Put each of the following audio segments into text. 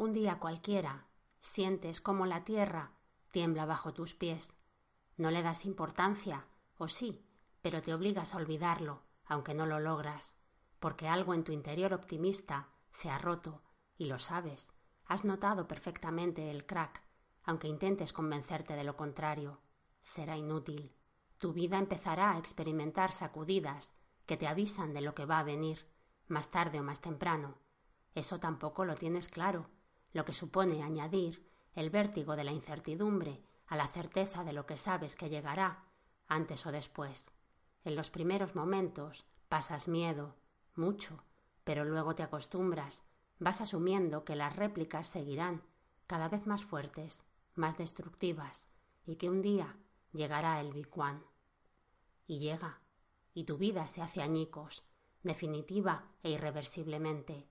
Un día cualquiera, sientes como la tierra tiembla bajo tus pies. No le das importancia, o sí, pero te obligas a olvidarlo, aunque no lo logras, porque algo en tu interior optimista se ha roto, y lo sabes. Has notado perfectamente el crack, aunque intentes convencerte de lo contrario. Será inútil. Tu vida empezará a experimentar sacudidas que te avisan de lo que va a venir, más tarde o más temprano. Eso tampoco lo tienes claro, lo que supone añadir el vértigo de la incertidumbre a la certeza de lo que sabes que llegará, antes o después. En los primeros momentos pasas miedo, mucho, pero luego te acostumbras, vas asumiendo que las réplicas seguirán, cada vez más fuertes, más destructivas, y que un día llegará el Big One. Y llega, y tu vida se hace añicos, definitiva e irreversiblemente,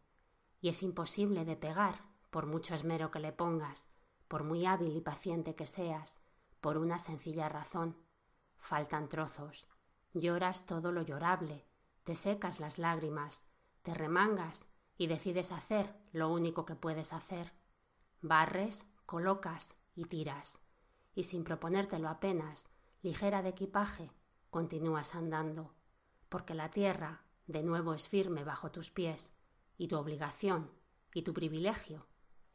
y es imposible de pegar por mucho esmero que le pongas, por muy hábil y paciente que seas, por una sencilla razón. Faltan trozos. Lloras todo lo llorable, te secas las lágrimas, te remangas y decides hacer lo único que puedes hacer. Barres, colocas y tiras. Y sin proponértelo apenas, ligera de equipaje, continúas andando, porque la tierra de nuevo es firme bajo tus pies, y tu obligación y tu privilegio